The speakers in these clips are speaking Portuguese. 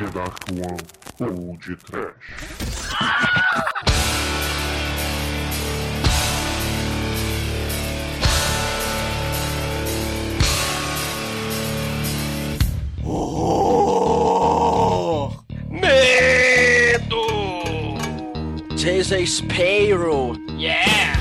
The Dark One ou de Trash. Horror! Medo! Jason Sparrow. Yeah!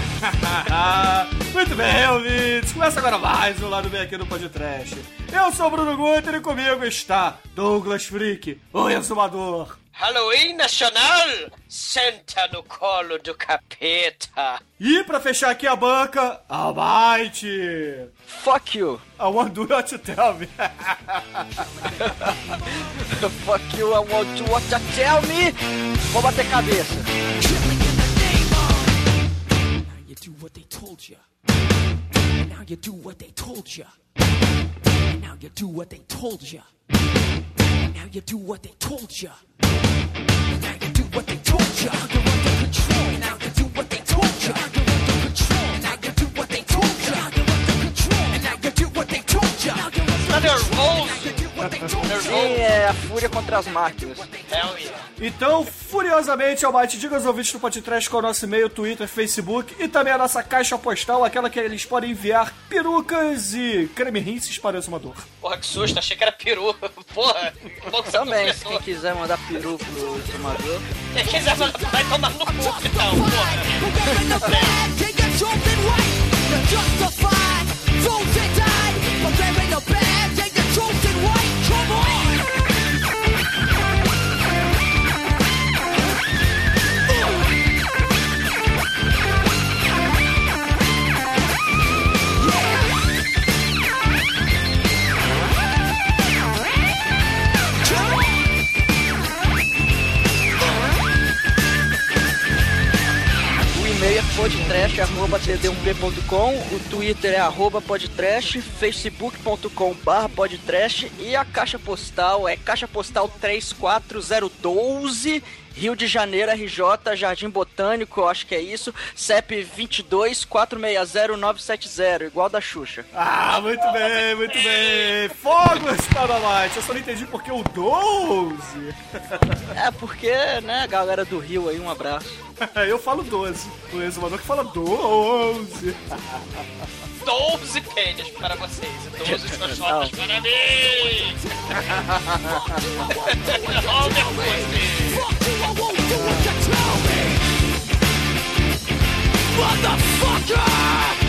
Muito bem, ouvintes. Começa agora mais um Lado Bem aqui no Podcast. Eu sou o Bruno Guter e comigo está Douglas Freak, o exumador. Halloween Nacional? Senta no colo do capeta. E pra fechar aqui a banca, Almighty. Fuck you. I want do not tell me. Fuck you, I want you what to tell me. Vou bater cabeça. Now you do what they told you. And now you do what they told you. And now you do what they told you. And now you do what they told you. You're under control. Now you do what they told you. You're under control. And now you do what they told you. You're under control. And now you do what they told you. Now you're Tá under nervoso? You do what they told you. Sim, é a fúria contra as máquinas. Hell yeah. Então, furiosamente, Almighty, diga aos ouvintes do Podcast qual é o nosso e-mail, Twitter, Facebook e também a nossa caixa postal, aquela que eles podem enviar perucas e creme rinses para o exumador. Porra, que susto, achei que era peru. Porra, Também, se quem quiser mandar peru pro exumador. Quem quiser vai tomar no cu, então, porra. podtrash.td1p.com, o Twitter é arroba podtrash, facebook.com barra podtrash e a caixa postal é caixa postal 34012, Rio de Janeiro, RJ, Jardim Botânico, acho que é isso, CEP 22 460 970, igual da Xuxa. Ah, muito bem, muito bem. Fogos para Almighty. Eu só não entendi porque o 12. É porque, né, galera do Rio aí, um abraço. Eu falo 12. O exumador que fala 12. 12 pênis para vocês e 12 xoxotas Não. para mim. Fuck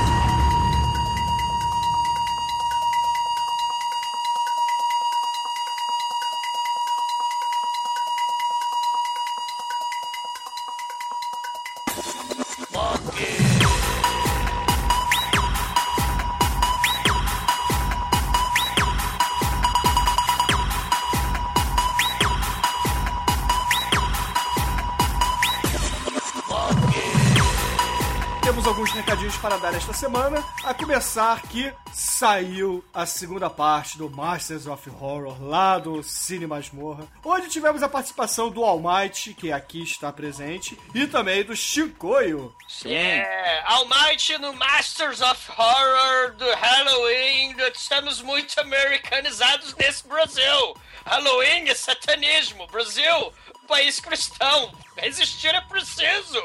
para dar esta semana. A começar que saiu a segunda parte do Masters of Horror lá do Cine Masmorra, onde tivemos a participação do Almighty, que aqui está presente, e também do Chicoio. Sim. É, Almighty no Masters of Horror do Halloween. Estamos muito americanizados nesse Brasil. Halloween é satanismo. Brasil, país cristão. Resistir é preciso.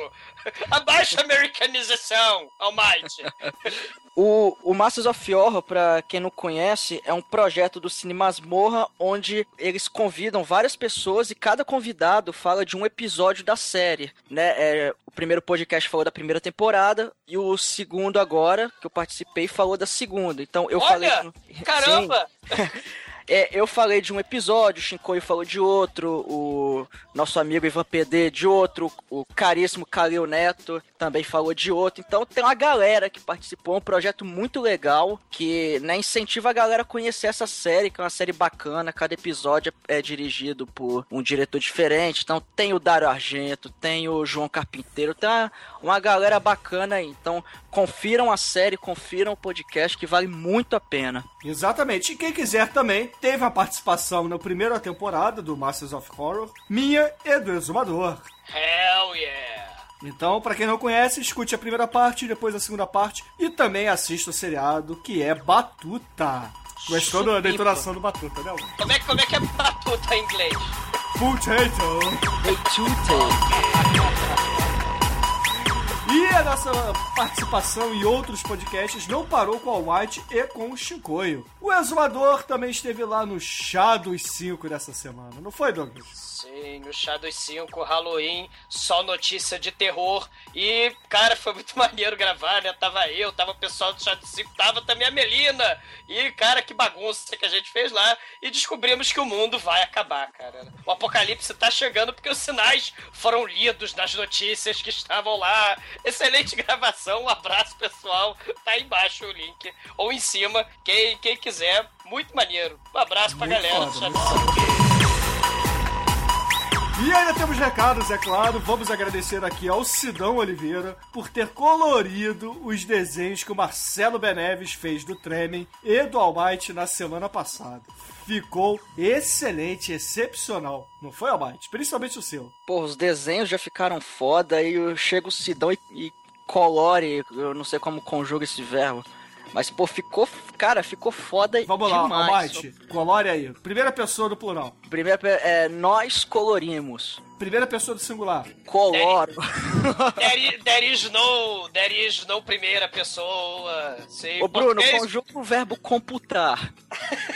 Abaixa a americanização, Almighty. O, o Masters of Horror, pra quem não conhece, é um projeto do Cine Masmorra onde eles convidam várias pessoas e cada convidado fala de um episódio da série, né? É, o primeiro podcast falou da primeira temporada e o segundo agora, que eu participei, falou da segunda. Então eu falei... Olha, no- caramba. É, eu falei de um episódio, o Shinkoi falou de outro, o nosso amigo Ivan PD de outro, o caríssimo Calil Neto também falou de outro. Então tem uma galera que participou, um projeto muito legal que né, incentiva a galera a conhecer essa série, que é uma série bacana. Cada episódio é dirigido por um diretor diferente. Então tem o Dário Argento, tem o João Carpinteiro, tem uma, uma galera bacana aí. Então confiram a série, confiram o podcast que vale muito a pena. Exatamente. E quem quiser também teve a participação na primeira temporada do Masters of Horror, minha e do Exumador. Hell yeah! Então, pra quem não conhece, escute a primeira parte, depois a segunda parte e também assista o seriado que é Batuta. Gostou da decoração do Batuta, né? Como é, como é que é batuta em inglês? Potato. Tute. E a nossa participação em outros podcasts não parou com a White e com o Chicoio. O Exumador também esteve lá no Chá dos 5 dessa semana, não foi, Douglas? Sim, no Chá dos 5, Halloween, só notícia de terror. E, cara, foi muito maneiro gravar, né? Tava eu, tava o pessoal do Chá dos 5, tava também a Melina. E, cara, que bagunça que a gente fez lá. E descobrimos que o mundo vai acabar, cara. O apocalipse tá chegando porque os sinais foram lidos nas notícias que estavam lá. Excelente gravação, um abraço, pessoal. Tá aí embaixo o link. Ou em cima, quem, quem quiser. Muito maneiro. Um abraço pra Muito galera do foda, Chá muito dos 5. E ainda temos recados, é claro. Vamos agradecer aqui ao Sidão Oliveira por ter colorido os desenhos que o Marcelo Beneves fez do Tremen e do Almighty na semana passada. Ficou excelente, excepcional. Não foi, Almighty? Principalmente o seu. Pô, os desenhos já ficaram foda e chega o Sidão e, e colore, eu não sei como conjuga esse verbo. Mas, pô, ficou. Cara, ficou foda Vamos lá, demais. Almighty. Colore aí. Primeira pessoa do plural. Primeiro, é, nós colorimos. Primeira pessoa do singular. Coloro. There is, there is no, there is no primeira pessoa. Sim, Ô, Bruno, conjuga o verbo computar.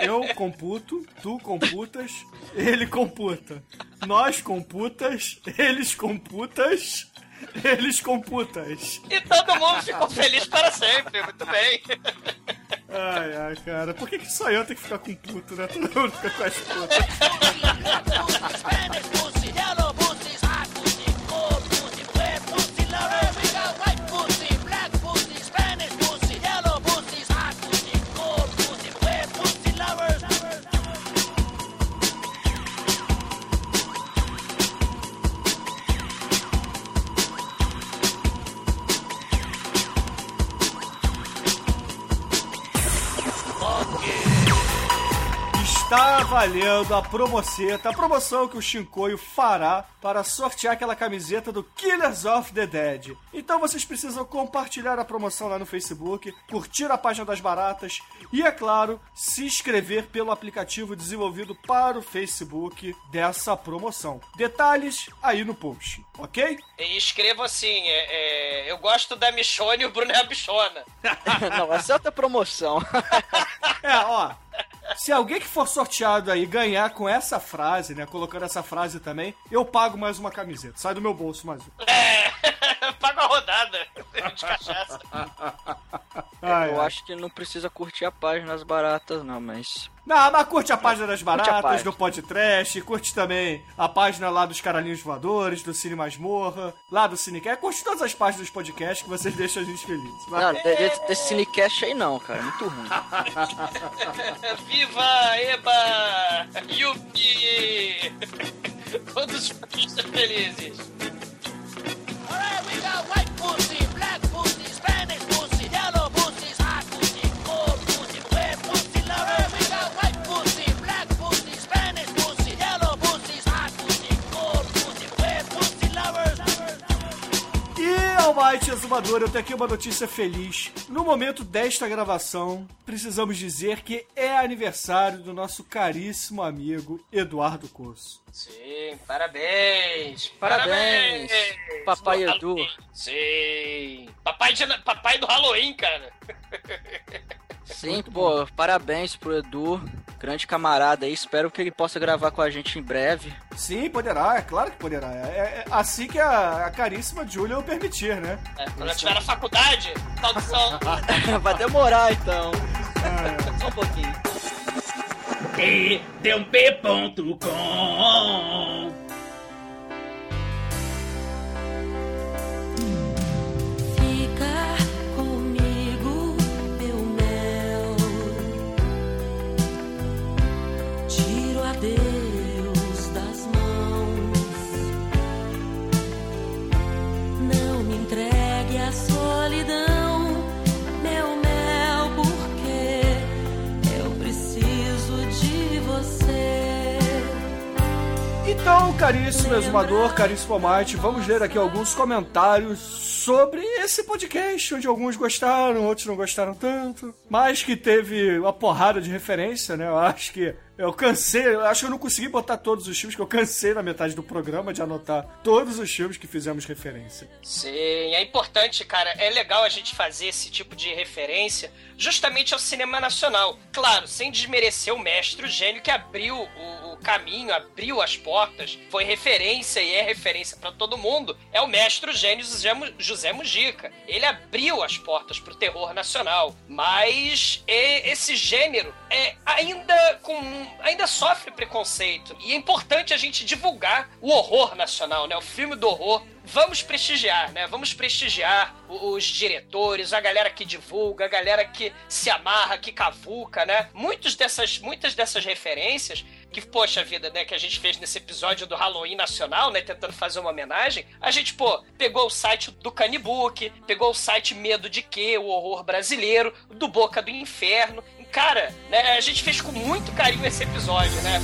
Eu computo, tu computas, ele computa. Nós computas, eles computas, eles computas. E todo mundo ficou feliz para sempre, muito bem. Ai, ai, cara. Por que, que só eu tenho que ficar com puto, né? Todo mundo fica com as putas. valendo a promoceta, a promoção que o Shinkoio fará para sortear aquela camiseta do Killers of the Dead. Então vocês precisam compartilhar a promoção lá no Facebook, curtir a página das baratas e, é claro, se inscrever pelo aplicativo desenvolvido para o Facebook dessa promoção. Detalhes aí no post, ok? E escreva assim: é, é, eu gosto da Michone e o Bruno é a bichona. Não, essa é outra promoção. É, ó. Se alguém que for sorteado aí ganhar com essa frase, né? Colocando essa frase também, eu pago mais uma camiseta. Sai do meu bolso mais uma. É, paga a rodada de cachaça. Ai, Eu ai. acho que não precisa curtir a página das baratas, não, mas. Não, mas curte a página das baratas, página. do podcast, curte também a página lá dos Caralhinhos Voadores, do Cine Masmorra, lá do Cinecast. Curte todas as páginas dos podcasts que vocês deixam a gente feliz. Não, de- de- desse cinecast aí não, cara. Muito ruim. Viva, Eba! Yupi! Todos felizes. Alright, we got white E Almighty Exumador, eu tenho aqui uma notícia feliz. No momento desta gravação, precisamos dizer que é aniversário do nosso caríssimo amigo Eduardo Corso. Sim, parabéns! Parabéns, Papai No Edu. Halloween. Sim! Papai, de- papai do Halloween, cara! Sim, pô, parabéns pro Edu, grande camarada aí. Espero que ele possa gravar com a gente em breve. Sim, poderá, é claro que poderá. É, é, é assim que a, a caríssima Julia o permitir, né? É, quando eu tiver na faculdade, tradução. Vai demorar então. É. Só um pouquinho. td1p.com Então, caríssimo exumador, caríssimo amante, vamos ler aqui alguns comentários sobre esse podcast, onde alguns gostaram, outros não gostaram tanto, mas que teve uma porrada de referência, né? Eu acho que eu cansei, eu acho que eu não consegui botar todos os filmes, que eu cansei na metade do programa de anotar todos os filmes que fizemos referência. Sim, é importante, cara. É legal a gente fazer esse tipo de referência justamente ao cinema nacional. Claro, sem desmerecer o mestre, o gênio que abriu o, o caminho, abriu as portas, foi referência e é referência pra todo mundo. É o mestre, o gênio José Mu- José Mujica. Ele abriu as portas pro terror nacional, mas esse gênero é ainda com ainda sofre preconceito e é importante a gente divulgar o horror nacional, né? O filme do horror vamos prestigiar, né? Vamos prestigiar os diretores, a galera que divulga, a galera que se amarra, que cavuca, né? Muitos dessas, muitas dessas referências que, poxa vida, né, que a gente fez nesse episódio do Halloween Nacional, né, tentando fazer uma homenagem, a gente, pô, pegou o site do Canibook, pegou o site Medo de Quê, o horror brasileiro, do Boca do Inferno. Cara, né, a gente fez com muito carinho esse episódio, né?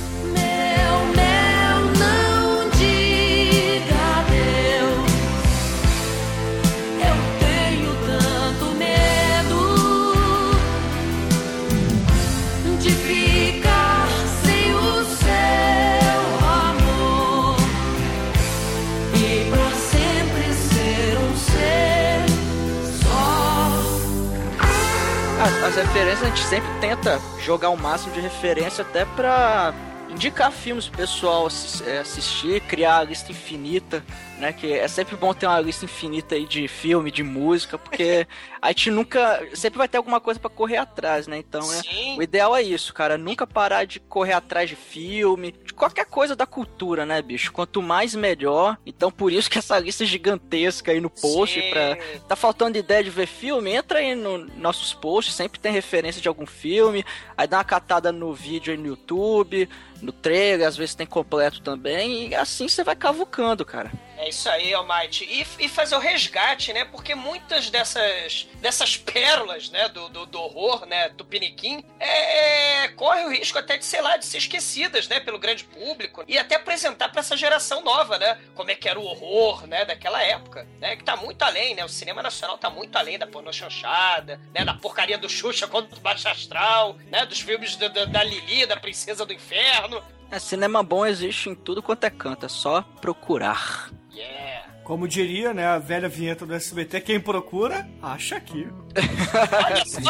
As, as referências a gente sempre tenta jogar o máximo de referência até pra indicar filmes pro pessoal é, assistir, criar a lista infinita, né? Que é sempre bom ter uma lista infinita aí de filme, de música, porque a gente nunca. Sempre vai ter alguma coisa pra correr atrás, né? Então é. O ideal é isso, cara. Nunca parar de correr atrás de filme, de qualquer coisa da cultura, né, bicho? Quanto mais melhor. Então por isso que essa lista é gigantesca aí no post Sim. pra tá faltando ideia de ver filme, entra aí nos nossos posts, sempre tem referência de algum filme, aí dá uma catada no vídeo aí no YouTube, no trailer, às vezes tem completo também, e assim você vai cavucando, cara. É isso aí, Almighty. E, e fazer o resgate, né? Porque muitas dessas, dessas pérolas, né, do, do, do horror, né, do Piniquim, é, é, corre o risco até de, sei lá, de ser esquecidas, né, pelo grande público. E até apresentar pra essa geração nova, né? Como é que era o horror, né, daquela época, né? Que tá muito além, né? O cinema nacional tá muito além da pornô chanchada, né? Da porcaria do Xuxa contra o Baixo Astral, né? Dos filmes da, da, da Lili, da Princesa do Inferno. É, cinema bom existe em tudo quanto é canto, é só procurar. Yeah. Como diria, né, a velha vinheta do SBT, quem procura, acha aqui. Olha só.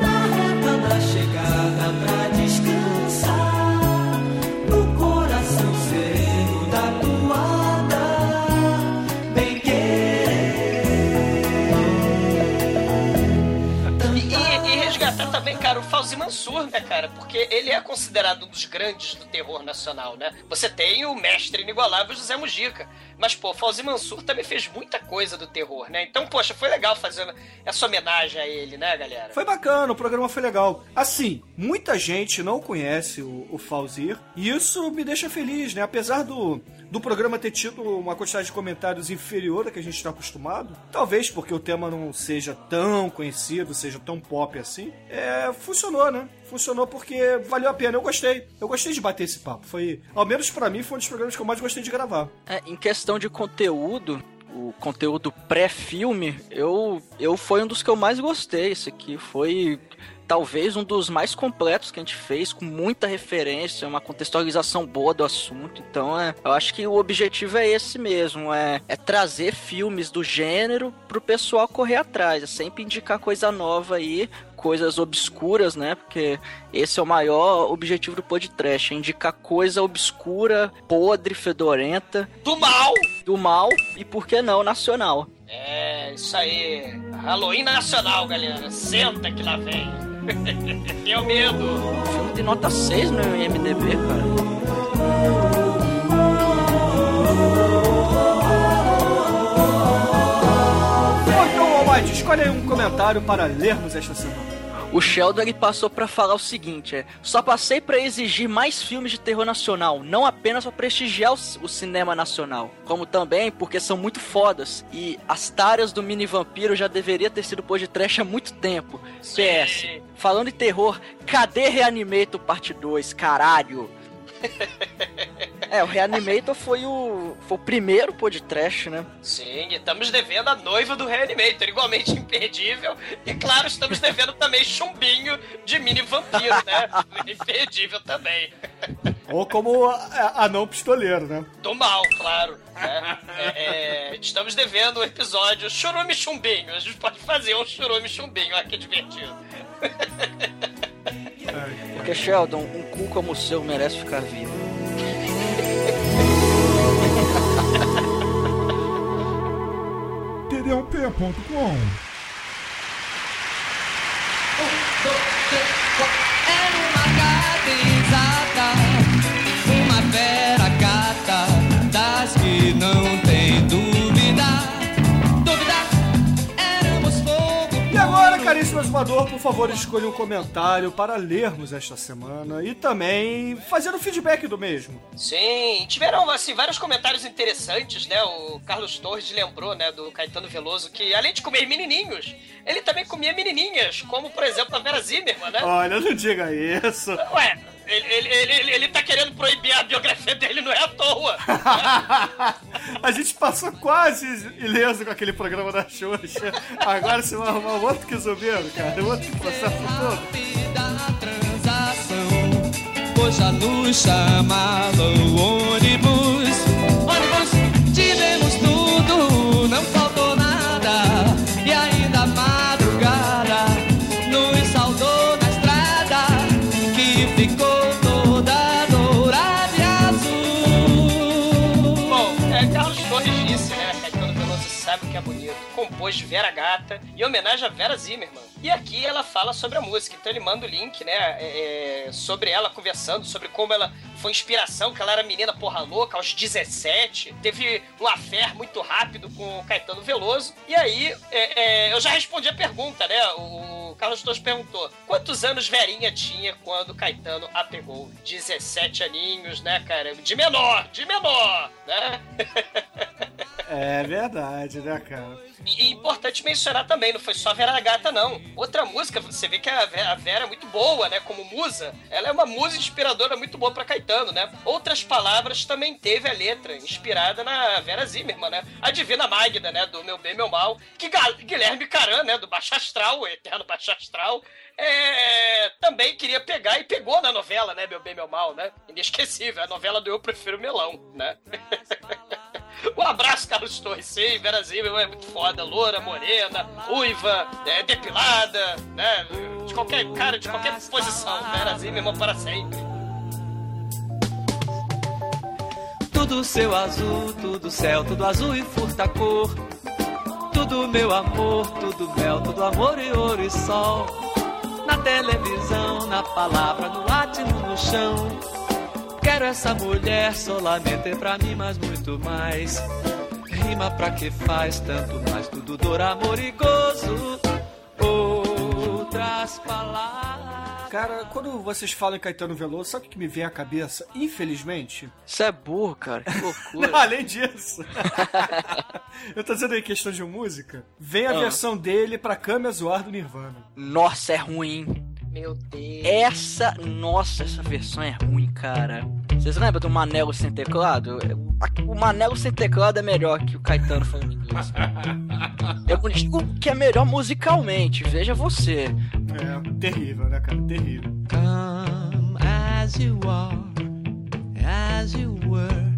Na reta da chegada pra descansar cara, o Fauzi Mansur, né, cara? Porque ele é considerado um dos grandes do terror nacional, né? Você tem o mestre inigualável José Mujica. Mas, pô, Fauzi Mansur também fez muita coisa do terror, né? Então, poxa, foi legal fazer essa homenagem a ele, né, galera? Foi bacana, o programa foi legal. Assim, muita gente não conhece o, o Fauzir, e isso me deixa feliz, né? Apesar do, do programa ter tido uma quantidade de comentários inferior a que a gente está acostumado, talvez porque o tema não seja tão conhecido, seja tão pop assim, é, funcionou, né? Funcionou porque valeu a pena. Eu gostei. Eu gostei de bater esse papo. Foi, ao menos pra mim, foi um dos programas que eu mais gostei de gravar. É, em questão de conteúdo, o conteúdo pré-filme, eu, eu foi um dos que eu mais gostei. Esse aqui foi talvez um dos mais completos que a gente fez, com muita referência, uma contextualização boa do assunto. Então, é, eu acho que o objetivo é esse mesmo, é, é trazer filmes do gênero pro pessoal correr atrás, é sempre indicar coisa nova aí, coisas obscuras, né? Porque esse é o maior objetivo do podcast, é indicar coisa obscura, podre, fedorenta, Do mal! do mal e por que não nacional. É, isso aí. Halloween nacional, galera. Senta que lá vem. Tenho medo. Filme de nota 6 no IMDB, cara. Então, Almighty, escolhe aí um comentário para lermos esta semana. O Sheldon ele passou pra falar o seguinte: é, só passei pra exigir mais filmes de terror nacional, não apenas pra prestigiar o, o cinema nacional, como também porque são muito fodas e as taras do mini vampiro já deveria ter sido pôr de trash há muito tempo. PS, falando em terror, cadê Reanimator parte 2, caralho? é, o Reanimator foi o foi o primeiro trash, né? Sim, estamos devendo a noiva do Reanimator, igualmente imperdível. E claro, estamos devendo também chumbinho de mini vampiro, né? imperdível também. Ou como a- anão pistoleiro, né? Do mal, claro. né? É, é, estamos devendo o episódio Churume Chumbinho. A gente pode fazer um Churume Chumbinho, olha que divertido. Porque Sheldon, um cu como o seu merece ficar vivo. td1p.com exumador, por favor, escolha um comentário para lermos esta semana e também fazer o feedback do mesmo. Sim, tiveram assim vários comentários interessantes, né? O Carlos Torres lembrou, né, do Caetano Veloso que além de comer menininhos, ele também comia menininhas, como por exemplo a Vera Zimmermann, né? Olha, não diga isso. Ué, ele, ele, ele, ele, tá querendo proibir a biografia dele, não é à toa. A gente passou quase ileso com aquele programa da Xuxa. Agora você vai arrumar um outro que zumbido, cara. Um outro processo todo. Rápida transação, hoje a luz chamava o ônibus. Ônibus, tivemos tudo, não faltou sabe o que é bonito. Compôs Vera Gata em homenagem a Vera Zimmermann. E aqui ela fala sobre a música. Então ele manda o link, né? é, é, sobre ela conversando, sobre como ela foi inspiração, que ela era menina porra louca aos 17. Teve um affair muito rápido com o Caetano Veloso. E aí, é, é, eu já respondi a pergunta, né? O Carlos Torres perguntou: quantos anos Verinha tinha quando o Caetano a pegou? 17 aninhos, né, cara? De menor, de menor, né? É verdade, né, cara? E, e importante mencionar também, não foi só a Vera Gata, não. Outra música, você vê que a Vera, a Vera é muito boa, né? Como musa. Ela é uma musa inspiradora muito boa pra Caetano, né? Outras palavras também teve a letra, inspirada na Vera Zimmermann, né? A Divina Magda, né? Do Meu Bem, Meu Mal. Que Guilherme Caran, né? Do Baixo Astral, o eterno Baixo Astral. É, também queria pegar e pegou na novela, né? Meu Bem, Meu Mal, né? Inesquecível. A novela do Eu Prefiro Melão, né? Um abraço, Carlos Torres, sim, Vera Zimmermann é muito foda, loura, morena, ruiva, é, depilada, né? De qualquer cara, de qualquer posição, Vera Zimmermann para sempre. Tudo seu azul, tudo céu, tudo azul e furta cor. Tudo meu amor, tudo mel, tudo amor e ouro e sol. Na televisão, na palavra, no latino, no chão. Quero essa mulher solamente pra mim, mas muito mais. Rima pra que faz tanto mais, tudo dor, amor e gozo. Outras palavras. Cara, quando vocês falam em Caetano Veloso, sabe o que me vem à cabeça? Infelizmente. Isso é burro, cara. Que loucura. Não, além disso. Eu tô dizendo aí questão de música. Vem a Ah. versão dele pra Kame Zoar do Nirvana. Nossa, é ruim. Meu Deus. Essa, nossa, essa versão é ruim, cara. Vocês lembram do Manelo sem teclado? O Manelo sem teclado é melhor que o Caetano falando inglês. Eu digo que é melhor musicalmente, veja você. É, terrível, né, cara? Terrível. Come as you are, as you were,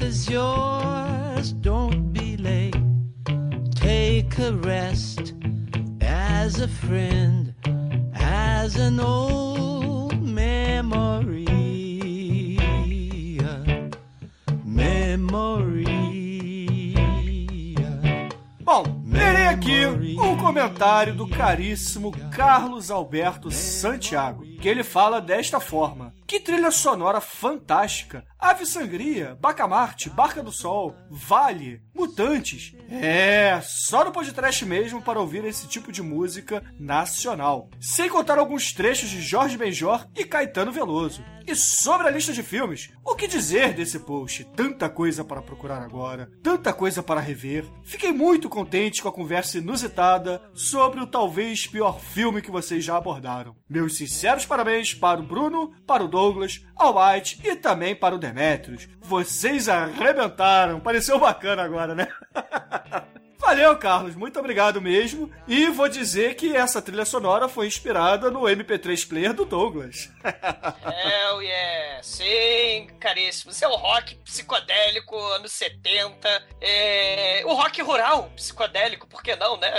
Choice is yours, don't be late. Take a rest as a friend, as an old memory. Memory. Bom, lerei aqui um comentário do caríssimo Carlos Alberto Santiago, que ele fala desta forma. Que trilha sonora fantástica! Ave Sangria, Bacamarte, Barca do Sol, Vale, Mutantes. É, só no podcast mesmo para ouvir esse tipo de música nacional. Sem contar alguns trechos de Jorge Benjor e Caetano Veloso. E sobre a lista de filmes, o que dizer desse post? Tanta coisa para procurar agora, tanta coisa para rever. Fiquei muito contente com a conversa inusitada sobre o talvez pior filme que vocês já abordaram. Meus sinceros parabéns para o Bruno, para o Douglas, ao White e também para o Demetrius. Vocês arrebentaram. Pareceu bacana agora, né? Valeu, Carlos. Muito obrigado mesmo. E vou dizer que essa trilha sonora foi inspirada no MP3 Player do Douglas. Hell yeah! Sim, caríssimo. Isso é o rock psicodélico, anos 70. É... O rock rural psicodélico, por que não, né?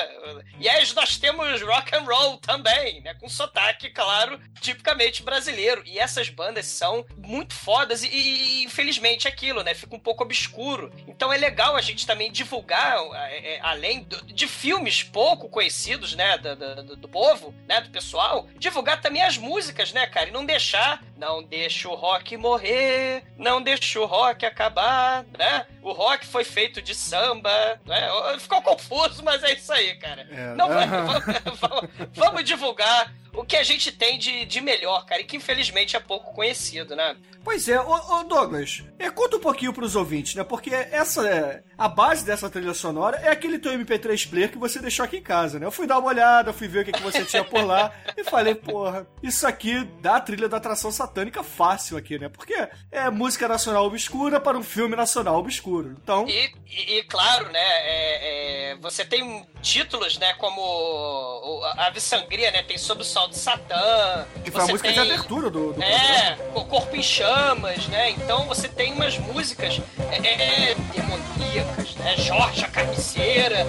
E aí nós temos rock and roll também, né? Com sotaque, claro, tipicamente brasileiro. E essas bandas são muito fodas e, infelizmente, aquilo, né? Fica um pouco obscuro. Então é legal a gente também divulgar, é, é, além do- de filmes pouco conhecidos, né? Do, do- do povo, né? Do pessoal, divulgar também as músicas, né, cara? E não deixar, não deixa o rock morrer, não deixa o rock acabar, né? O rock foi feito de samba, né? Ficou confuso, mas é isso aí, cara. É. Não, vamos, vamos- vamos divulgar o que a gente tem de, de melhor, cara, e que infelizmente é pouco conhecido, né? Pois é, ô, ô Douglas, é, conta um pouquinho pros ouvintes, né? Porque essa é, a base dessa trilha sonora é aquele teu MP3 player que você deixou aqui em casa, né? Eu fui dar uma olhada, fui ver o que, que você tinha por lá e falei, porra, isso aqui dá a trilha da atração satânica fácil aqui, né? Porque é música nacional obscura para um filme nacional obscuro. Então, E, e- e, claro, né, é- é, você tem títulos, né, como Ave Sangria, né, tem Sob o Sol de Satã. que foi a música tem- de abertura do, do programa. É, o Corpo em Chamas, né? Então você tem umas músicas é, é, demoníacas, né? Jorge a Carniceira.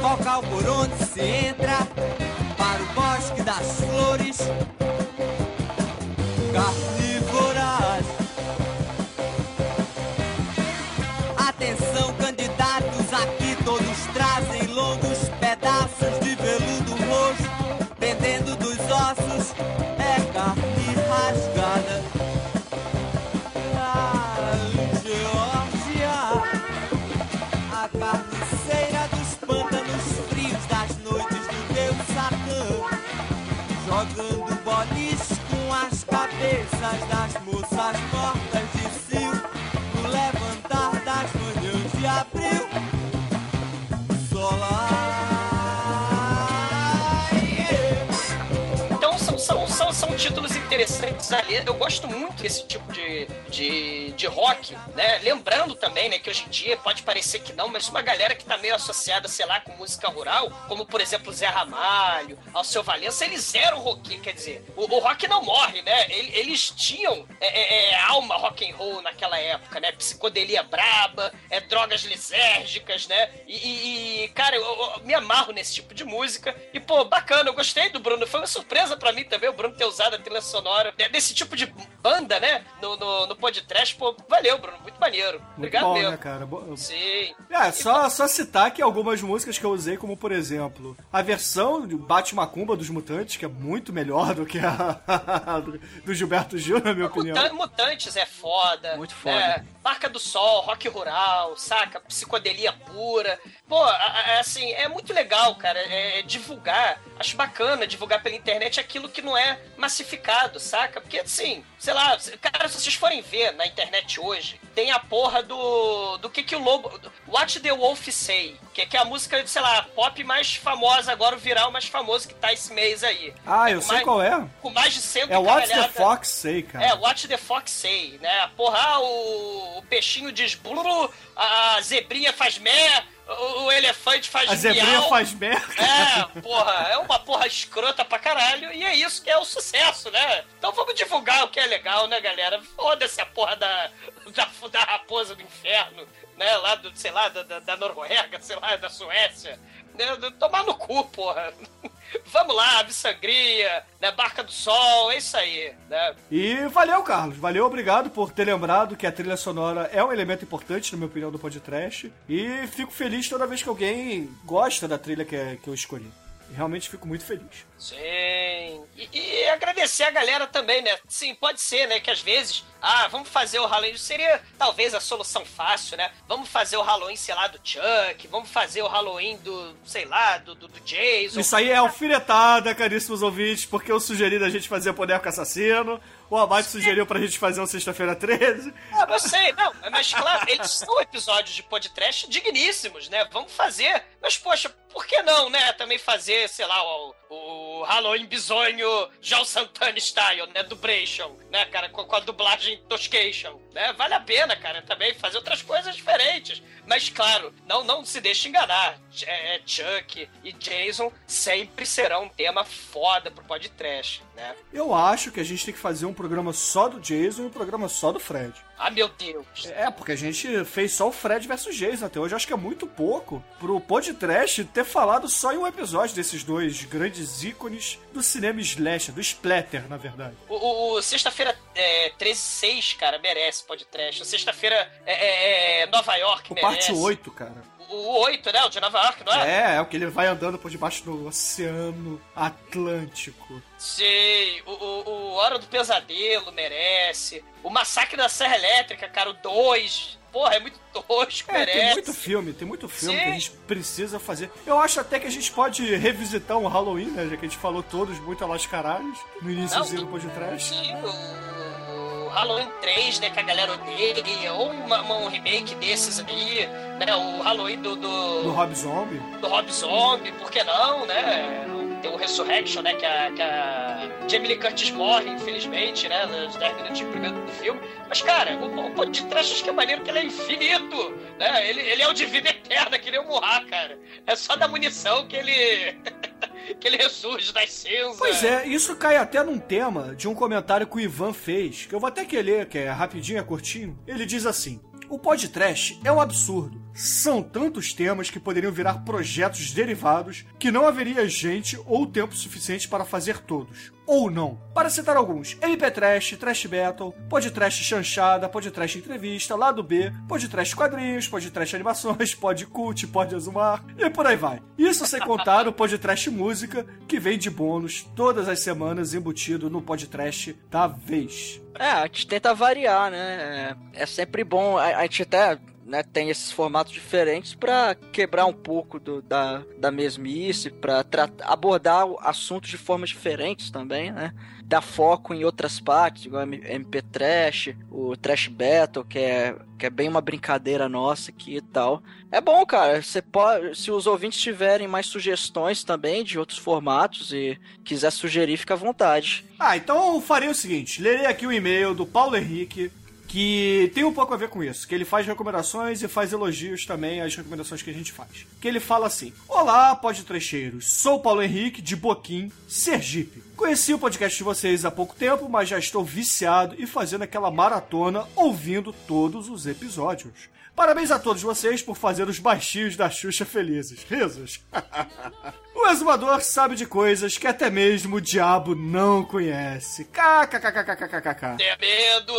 Local por onde se entra para o bosque das flores carnívoras. Cabeças das moças mortas títulos interessantes ali. Eu gosto muito desse tipo de, de, de rock, né? Lembrando também, né, que hoje em dia pode parecer que não, mas uma galera que tá meio associada, sei lá, com música rural, como por exemplo Zé Ramalho, Alceu Valença, eles eram rock, quer dizer, o, o rock não morre, né? Ele- Eles tinham é, é, é, alma rock and roll naquela época, né? Psicodelia braba, é, drogas lisérgicas, né? E, e- cara, eu, eu me amarro nesse tipo de música. E, pô, bacana, eu gostei do Bruno. Foi uma surpresa pra mim também o Bruno ter usado a trilha sonora de- desse tipo de banda, né? No, no, no podcast. Pô, valeu, Bruno. Muito maneiro. Muito Obrigado bom, mesmo. né, cara? Bo- Sim. É, só, só citar que algumas músicas que eu usei, como por exemplo, a versão de Bate Macumba dos Mutantes, que é muito melhor do que a do, Gilberto Gil, na minha opinião. Mutan- Mutantes é foda. Muito foda. É, Barca do Sol, rock rural, saca? Psicodelia pura. Pô, a- assim, é muito legal, cara, é, é divulgar. Acho bacana divulgar pela internet aquilo que não é massificado, saca? Porque, assim, sei lá, cara, se vocês forem ver na internet hoje, tem a porra do. do que que o lobo. What the Wolf Say, que, que é a música, sei lá, pop mais famosa agora, o viral mais famoso que tá esse mês aí. Ah, eu Com sei mais- qual é. Com mais de 100 É What's the Fox Say, cara. é, Watch the Fox Say, né? Porra, ah, o, o peixinho diz blulu, a zebrinha faz mé, o, o elefante faz a zebrinha faz merda. É, porra, é uma porra escrota pra caralho, e é isso que é o sucesso, né? Então vamos divulgar o que é legal, né, galera? Foda-se a porra da, da, da raposa do inferno, né? Lá do, sei lá, da, da Noruega, sei lá, da Suécia. Né? Tomar no cu, porra. Vamos lá, Sangria, né? Barca do Sol, é isso aí, né? E valeu, Carlos. Valeu, obrigado por ter lembrado que a trilha sonora é um elemento importante, na minha opinião, do podcast. E fico feliz toda vez que alguém gosta da trilha que, que eu escolhi. Realmente fico muito feliz. Sim. E, e agradecer a galera também, né? Sim, pode ser, né? Que às vezes, ah, vamos fazer o Halloween. Seria talvez a solução fácil, né? Vamos fazer o Halloween, sei lá, do Chuck. Vamos fazer o Halloween do, sei lá, do, do, do Jason. Isso aí é alfinetada, caríssimos ouvintes, porque eu sugeri da gente fazer Boneco Assassino. O Abate sugeriu pra gente fazer um Sexta-feira 13. Ah, eu sei, não, mas claro, eles são episódios de podcast digníssimos, né? Vamos fazer. Mas, poxa, por que não, né? Também fazer, sei lá, o, o Halloween bizonho João Santana style, né? Dubration, né, cara? Com, com a dublagem Toscation, né? Vale a pena, cara, também fazer outras coisas diferentes. Mas, claro, não, não se deixe enganar. É, é, Chuck e Jason sempre serão um tema foda pro podcast, né? Eu acho que a gente tem que fazer um programa só do Jason e um programa só do Fred. Ah, meu Deus. É, porque a gente fez só o Fred versus Jason até hoje. Acho que é muito pouco pro podcast ter falado só em um episódio desses dois grandes ícones do cinema slasher, do splatter, na verdade. O, o- o Sexta-feira é, 13-6, cara, merece podcast. Sexta-feira é, é, é, Nova York O merece. parte 8, cara. O, o 8, né? O de Nova York, não é? É, é o que ele vai andando por debaixo do Oceano Atlântico. Sei. O, o, o Hora do Pesadelo merece. O Massacre da Serra Elétrica, cara, o 2. Porra, é muito tosco, É, merece. tem muito filme, tem muito filme Sim. que a gente precisa fazer. Eu acho até que a gente pode revisitar um Halloween, né? Já que a gente falou todos muito a caralhos no iníciozinho do podcast. Sim, o Halloween 3, né, que a galera odeia, ou uma- uma- um remake desses aí, né, o Halloween do, do, Do Rob Zombie. do Rob Zombie, por que não, né? Tem o Resurrection, né, que a, que a Jamie Lee Curtis morre, infelizmente, né, nos 10 minutos primeiro do filme. Mas, cara, o, o podcast acho que é maneiro que ele é infinito, né? Ele, ele é o de vida eterna, que nem o Murra, cara. É só da munição que ele... que ele ressurge das cinzas. Pois é, isso cai até num tema de um comentário que o Ivan fez, que eu vou até que ler, que é rapidinho, é curtinho. Ele diz assim: O podcast é um absurdo. São tantos temas que poderiam virar projetos derivados que não haveria gente ou tempo suficiente para fazer todos. Ou não. Para citar alguns, MP Trash, Trash Battle, Podcast Chanchada, Podcast Entrevista, Lado B, Podcast Quadrinhos, Podcast Animações, Pod Cult, Pod Azumar e por aí vai. Isso sem contar o Podcast Música, que vem de bônus todas as semanas embutido no Podcast da vez. É, a gente tenta variar, né? É, é sempre bom. A, a gente até né, tem esses formatos diferentes pra quebrar um pouco do- da, da mesmice, pra tra- abordar assuntos de formas diferentes também, né? Dar foco em outras partes, igual MP Trash, o Trash Battle, que é, que é bem uma brincadeira nossa aqui e tal. É bom, cara. Você pode, se os ouvintes tiverem mais sugestões também de outros formatos e quiser sugerir, fica à vontade. Ah, então eu farei o seguinte: lerei aqui o e-mail do Paulo Henrique, que tem um pouco a ver com isso, que ele faz recomendações e faz elogios também às recomendações que a gente faz. Que ele fala assim: Olá, podtrecheiros, sou o Paulo Henrique de Boquim, Sergipe. Conheci o podcast de vocês há pouco tempo, mas já estou viciado e fazendo aquela maratona ouvindo todos os episódios. Parabéns a todos vocês por fazer os baixinhos da Xuxa felizes. Risos. O exumador sabe de coisas que até mesmo o diabo não conhece. KKKKKKKK. Tenha medo!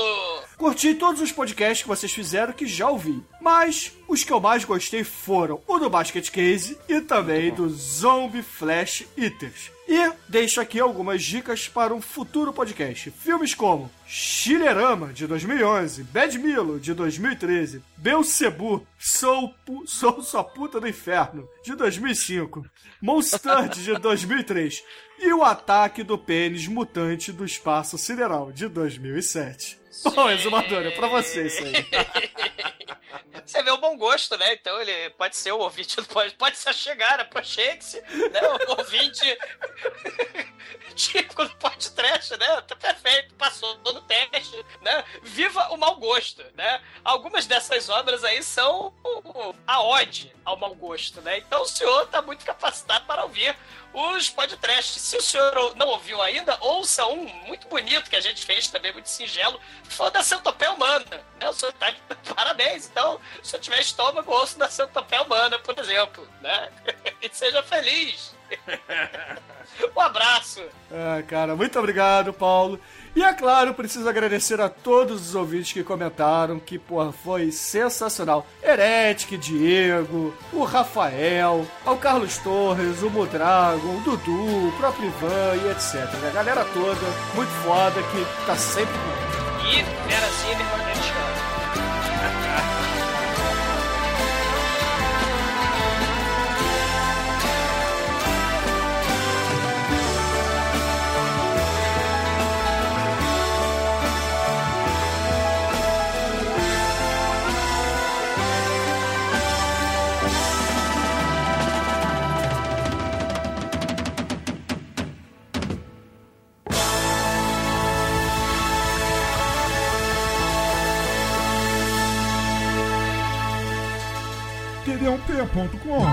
Curti todos os podcasts que vocês fizeram que já ouvi, mas os que eu mais gostei foram o do Basket Case e também do Zombie Flash Eaters. E deixo aqui algumas dicas para um futuro podcast. Filmes como Chilerama, de 2011, Bad Milo, de 2013, Belcebu, Sou, pu- Sou Sua Puta do Inferno, de 2005, Monsterd, de 2003 e O Ataque do Pênis Mutante do Espaço Sideral, de 2007. Bom, exumador, é pra você isso aí. Você vê o bom gosto, né? Então ele pode ser o ouvinte, pode se chegar, aproxime-se, né? O ouvinte típico do podcast né? Tá perfeito, passou no teste, né? Viva o mau gosto, né? Algumas dessas obras aí são a ode ao mau gosto, né? Então o senhor está muito capacitado para ouvir os podcasts. Se o senhor não ouviu ainda, ouça um muito bonito que a gente fez também, muito singelo, foi da Centopeia Humana, né? O senhor tá de parabéns. Então, se eu tiver estômago, ouça da Centopeia Humana, por exemplo, né? E seja feliz. Um abraço. Ah, cara, muito obrigado, Paulo. E é claro, preciso agradecer a todos os ouvintes que comentaram, que, porra, foi sensacional. Heretic, Diego, o Rafael, ao Carlos Torres, o Mudrago, o Dudu, o próprio Ivan e etc. A galera toda, muito foda, que tá sempre comigo. E Vera Zimmermann, eu td1p.com.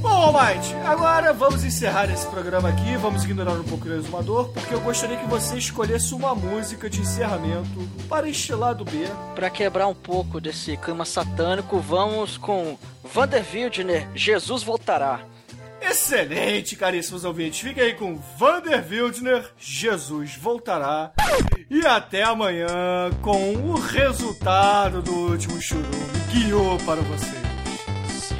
Bom, Almighty, agora vamos encerrar esse programa aqui, vamos ignorar um pouco o exumador, porque eu gostaria que você escolhesse uma música de encerramento para este lado B. Pra quebrar um pouco desse clima satânico, vamos com Vander Wildner, Jesus voltará. Excelente, caríssimos ouvintes. Fiquem aí com Vander Wildner, Jesus voltará. E até amanhã com o resultado do último churume. Guiou para vocês. Sim.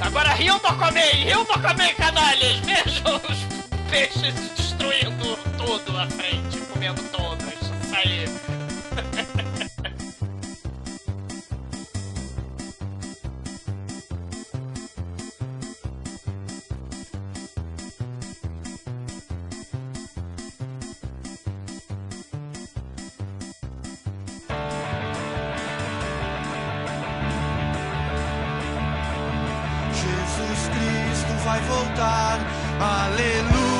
Agora riam do comer, riam do comer, canalhas. Vejam os peixes destruindo tudo à frente, comendo todos. Isso aí. Vai voltar, aleluia.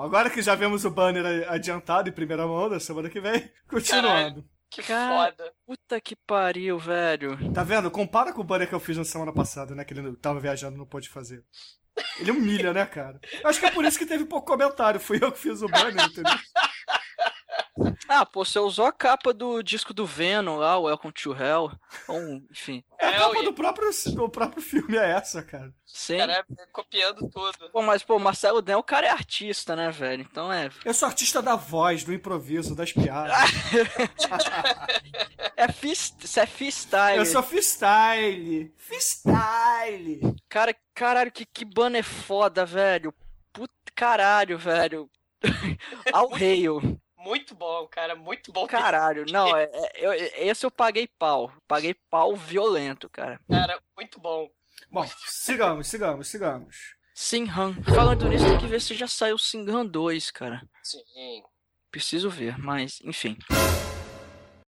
Bom, agora que já vemos o banner adiantado em primeira mão da semana que vem, continuando. Que Cara, foda. Puta que pariu, velho. Tá vendo? Compara com o banner que eu fiz na semana passada, né? Que ele tava viajando e não pôde fazer. Ele humilha, né, cara? Acho que é por isso que teve pouco comentário. Fui eu que fiz o banner, entendeu? Ah, pô, você usou a capa do disco do Venom lá, o Welcome to Hell. Ou, enfim, É a É, capa do próprio, do próprio filme, é essa, cara. sim. Cara, copiando tudo. Pô, mas, pô, Marcelo Den, o cara é artista, né, velho? Então é. Eu sou artista da voz, do improviso, das piadas. É isso é freestyle. Eu sou freestyle. Freestyle. Cara, caralho, que, que banner foda, velho. Puta caralho, velho. Ao reio. Muito bom, cara. Muito bom. Caralho, não, é, é- eu- esse eu paguei pau. Paguei pau violento, cara. Cara, muito bom. Bom, sigamos, sigamos, sigamos. Sinhan. Falando nisso, tem que ver se já saiu Sinhan 2, cara. Sim. Preciso ver, mas, enfim.